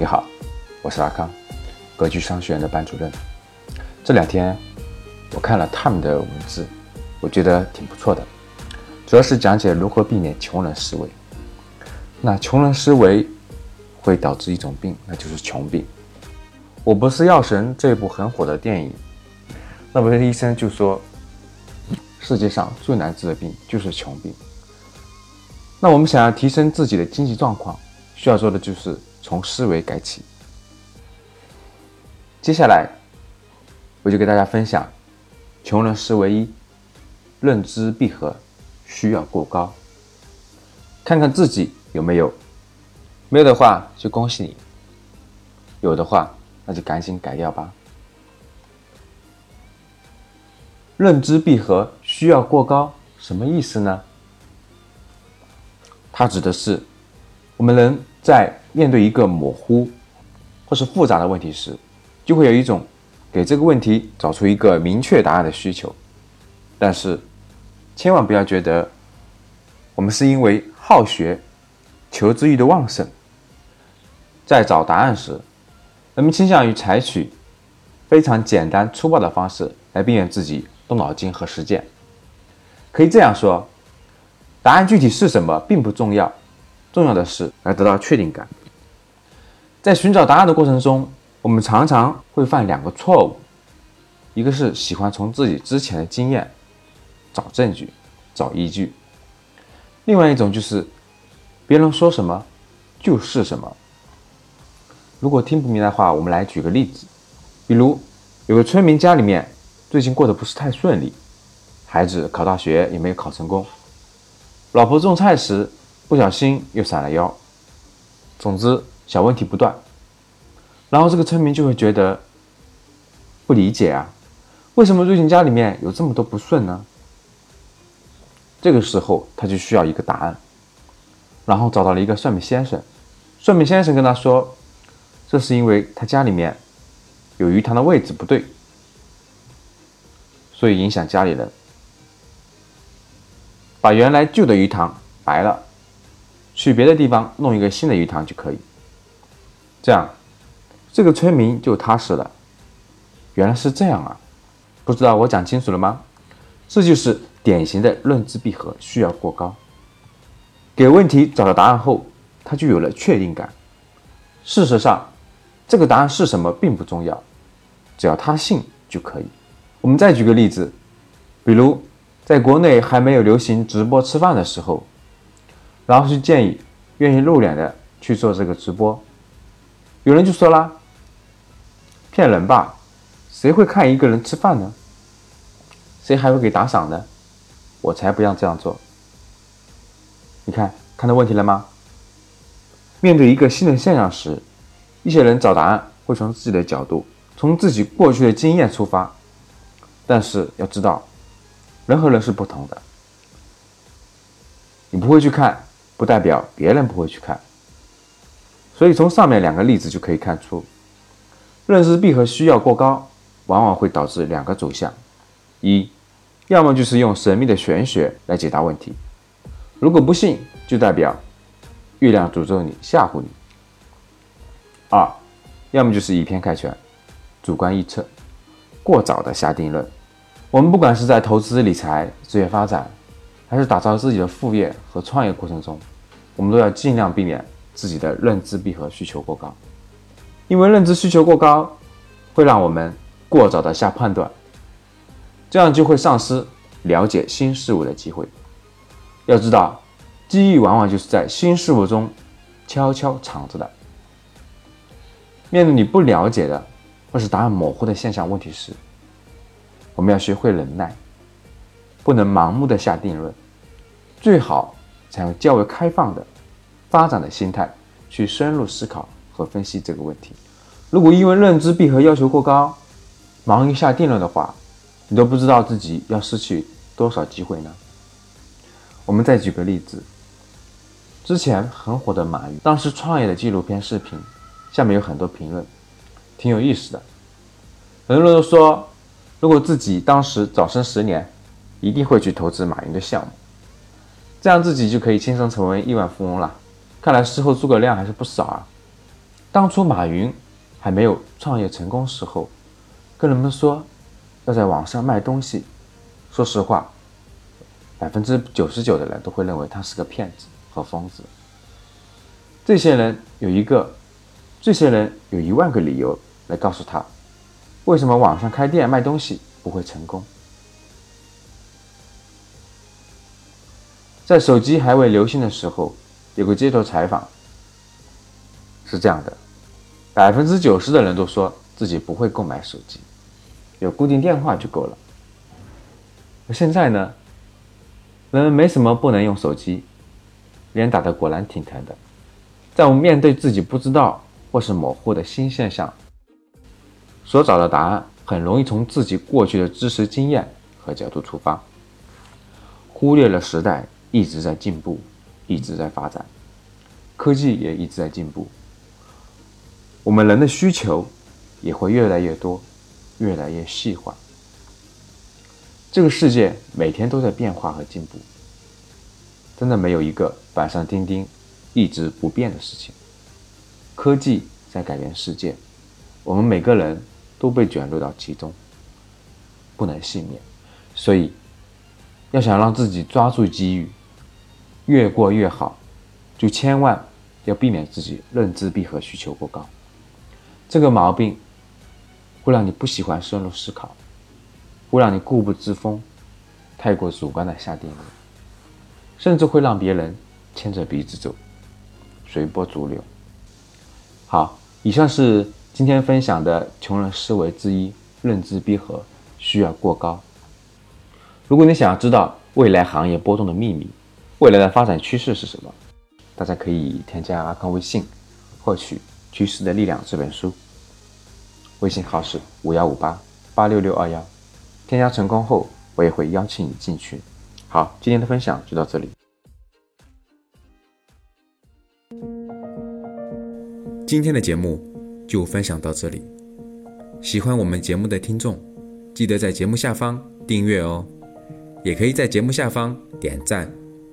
你好，我是阿康，格局商学院的班主任。这两天我看了他们的文字，我觉得挺不错的，主要是讲解如何避免穷人思维。那穷人思维会导致一种病，那就是穷病。我不是药神这部很火的电影，那不是医生就说世界上最难治的病就是穷病。那我们想要提升自己的经济状况，需要做的就是。从思维改起。接下来，我就给大家分享穷人思维一：认知闭合需要过高。看看自己有没有，没有的话就恭喜你；有的话，那就赶紧改掉吧。认知闭合需要过高，什么意思呢？它指的是我们人在。面对一个模糊或是复杂的问题时，就会有一种给这个问题找出一个明确答案的需求。但是，千万不要觉得我们是因为好学、求知欲的旺盛，在找答案时，人们倾向于采取非常简单粗暴的方式来避免自己动脑筋和实践。可以这样说，答案具体是什么并不重要，重要的是来得到确定感。在寻找答案的过程中，我们常常会犯两个错误：一个是喜欢从自己之前的经验找证据、找依据；另外一种就是别人说什么就是什么。如果听不明白的话，我们来举个例子，比如有个村民家里面最近过得不是太顺利，孩子考大学也没有考成功，老婆种菜时不小心又闪了腰，总之。小问题不断，然后这个村民就会觉得不理解啊，为什么最近家里面有这么多不顺呢？这个时候他就需要一个答案，然后找到了一个算命先生，算命先生跟他说，这是因为他家里面有鱼塘的位置不对，所以影响家里人，把原来旧的鱼塘白了，去别的地方弄一个新的鱼塘就可以。这样，这个村民就踏实了。原来是这样啊！不知道我讲清楚了吗？这就是典型的认知闭合需要过高。给问题找到答案后，他就有了确定感。事实上，这个答案是什么并不重要，只要他信就可以。我们再举个例子，比如在国内还没有流行直播吃饭的时候，然后去建议愿意露脸的去做这个直播。有人就说啦：“骗人吧，谁会看一个人吃饭呢？谁还会给打赏呢？我才不要这样做。”你看看到问题了吗？面对一个新的现象时，一些人找答案会从自己的角度，从自己过去的经验出发，但是要知道，人和人是不同的。你不会去看，不代表别人不会去看。所以从上面两个例子就可以看出，认知闭合需要过高，往往会导致两个走向：一，要么就是用神秘的玄学来解答问题，如果不信，就代表月亮诅咒你、吓唬你；二，要么就是以偏概全、主观臆测、过早的下定论。我们不管是在投资理财、职业发展，还是打造自己的副业和创业过程中，我们都要尽量避免。自己的认知闭合需求过高，因为认知需求过高，会让我们过早的下判断，这样就会丧失了解新事物的机会。要知道，机遇往往就是在新事物中悄悄藏着的。面对你不了解的或是答案模糊的现象问题时，我们要学会忍耐，不能盲目的下定论，最好采用较为开放的。发展的心态去深入思考和分析这个问题。如果因为认知闭合要求过高，忙于下定论的话，你都不知道自己要失去多少机会呢？我们再举个例子，之前很火的马云当时创业的纪录片视频，下面有很多评论，挺有意思的。很多人都说，如果自己当时早生十年，一定会去投资马云的项目，这样自己就可以轻松成为亿万富翁了。看来事后诸葛亮还是不少啊。当初马云还没有创业成功时候，跟人们说要在网上卖东西，说实话，百分之九十九的人都会认为他是个骗子和疯子。这些人有一个，这些人有一万个理由来告诉他，为什么网上开店卖东西不会成功。在手机还未流行的时候，有个街头采访是这样的：百分之九十的人都说自己不会购买手机，有固定电话就够了。而现在呢，人们没什么不能用手机，脸打的果然挺疼的。在我们面对自己不知道或是模糊的新现象，所找的答案很容易从自己过去的知识经验和角度出发，忽略了时代。一直在进步，一直在发展，科技也一直在进步。我们人的需求也会越来越多，越来越细化。这个世界每天都在变化和进步，真的没有一个板上钉钉、一直不变的事情。科技在改变世界，我们每个人都被卷入到其中，不能幸免。所以，要想让自己抓住机遇。越过越好，就千万要避免自己认知闭合需求过高。这个毛病会让你不喜欢深入思考，会让你固步自封，太过主观的下定论，甚至会让别人牵着鼻子走，随波逐流。好，以上是今天分享的穷人思维之一——认知闭合需要过高。如果你想要知道未来行业波动的秘密，未来的发展趋势是什么？大家可以添加阿康微信，获取《趋势的力量》这本书。微信号是五幺五八八六六二幺。添加成功后，我也会邀请你进群。好，今天的分享就到这里。今天的节目就分享到这里。喜欢我们节目的听众，记得在节目下方订阅哦，也可以在节目下方点赞。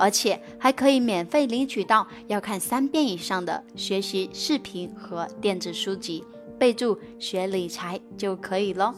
而且还可以免费领取到要看三遍以上的学习视频和电子书籍，备注学理财就可以了。